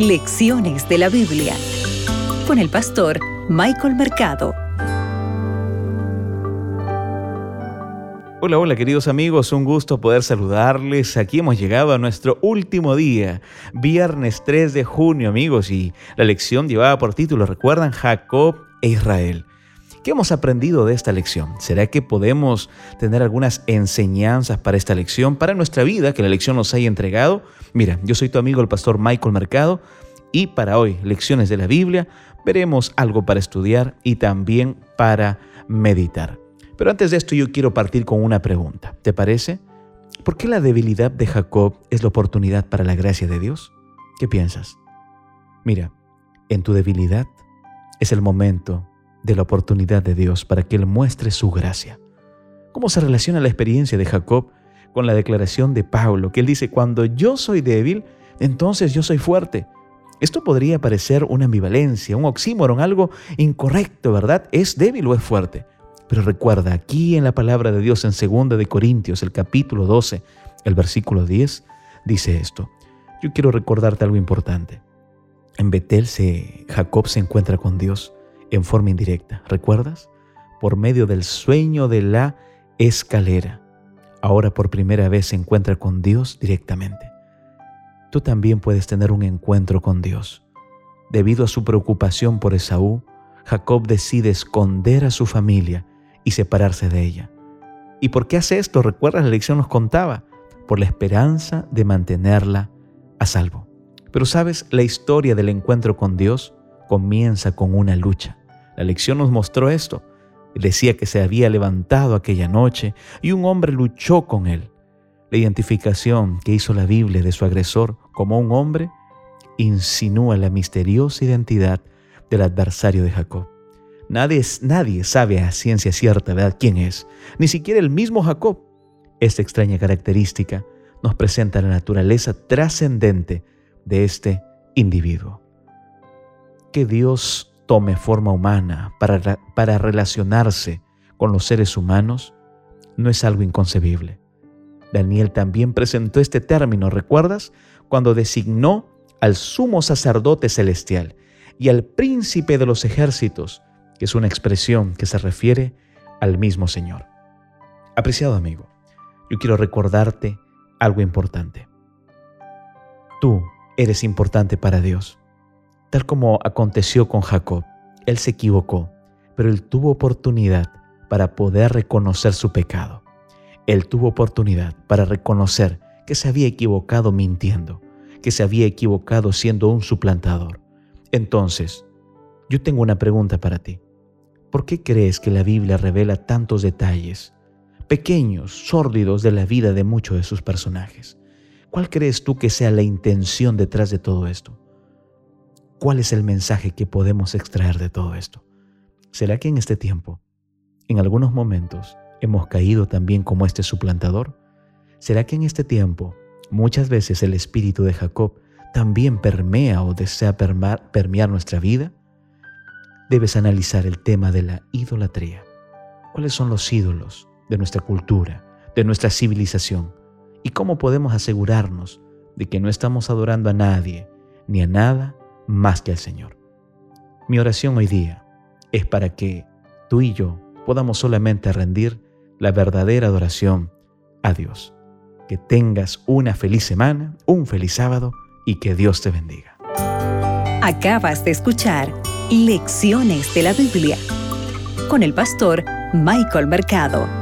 Lecciones de la Biblia con el pastor Michael Mercado. Hola, hola queridos amigos, un gusto poder saludarles. Aquí hemos llegado a nuestro último día, viernes 3 de junio amigos, y la lección llevaba por título, recuerdan, Jacob e Israel. ¿Qué hemos aprendido de esta lección? ¿Será que podemos tener algunas enseñanzas para esta lección, para nuestra vida, que la lección nos haya entregado? Mira, yo soy tu amigo el pastor Michael Mercado y para hoy, lecciones de la Biblia, veremos algo para estudiar y también para meditar. Pero antes de esto yo quiero partir con una pregunta. ¿Te parece? ¿Por qué la debilidad de Jacob es la oportunidad para la gracia de Dios? ¿Qué piensas? Mira, en tu debilidad es el momento de la oportunidad de Dios para que Él muestre su gracia. ¿Cómo se relaciona la experiencia de Jacob con la declaración de Pablo, que él dice, cuando yo soy débil, entonces yo soy fuerte? Esto podría parecer una ambivalencia, un oxímoron, algo incorrecto, ¿verdad? ¿Es débil o es fuerte? Pero recuerda, aquí en la palabra de Dios en 2 de Corintios, el capítulo 12, el versículo 10, dice esto. Yo quiero recordarte algo importante. En Betel se, Jacob se encuentra con Dios en forma indirecta, ¿recuerdas? Por medio del sueño de la escalera. Ahora por primera vez se encuentra con Dios directamente. Tú también puedes tener un encuentro con Dios. Debido a su preocupación por Esaú, Jacob decide esconder a su familia y separarse de ella. ¿Y por qué hace esto? ¿Recuerdas? La lección nos contaba. Por la esperanza de mantenerla a salvo. Pero sabes, la historia del encuentro con Dios comienza con una lucha. La lección nos mostró esto. Decía que se había levantado aquella noche y un hombre luchó con él. La identificación que hizo la Biblia de su agresor como un hombre insinúa la misteriosa identidad del adversario de Jacob. Nadie, nadie sabe a ciencia cierta ¿verdad? quién es, ni siquiera el mismo Jacob. Esta extraña característica nos presenta la naturaleza trascendente de este individuo. Que Dios tome forma humana para, para relacionarse con los seres humanos no es algo inconcebible. Daniel también presentó este término, ¿recuerdas? Cuando designó al sumo sacerdote celestial y al príncipe de los ejércitos, que es una expresión que se refiere al mismo Señor. Apreciado amigo, yo quiero recordarte algo importante. Tú eres importante para Dios tal como aconteció con Jacob. Él se equivocó, pero él tuvo oportunidad para poder reconocer su pecado. Él tuvo oportunidad para reconocer que se había equivocado mintiendo, que se había equivocado siendo un suplantador. Entonces, yo tengo una pregunta para ti. ¿Por qué crees que la Biblia revela tantos detalles, pequeños, sórdidos de la vida de muchos de sus personajes? ¿Cuál crees tú que sea la intención detrás de todo esto? ¿Cuál es el mensaje que podemos extraer de todo esto? ¿Será que en este tiempo, en algunos momentos, hemos caído también como este suplantador? ¿Será que en este tiempo, muchas veces el espíritu de Jacob también permea o desea permear nuestra vida? Debes analizar el tema de la idolatría. ¿Cuáles son los ídolos de nuestra cultura, de nuestra civilización? ¿Y cómo podemos asegurarnos de que no estamos adorando a nadie, ni a nada, más que al Señor. Mi oración hoy día es para que tú y yo podamos solamente rendir la verdadera adoración a Dios. Que tengas una feliz semana, un feliz sábado y que Dios te bendiga. Acabas de escuchar Lecciones de la Biblia con el pastor Michael Mercado.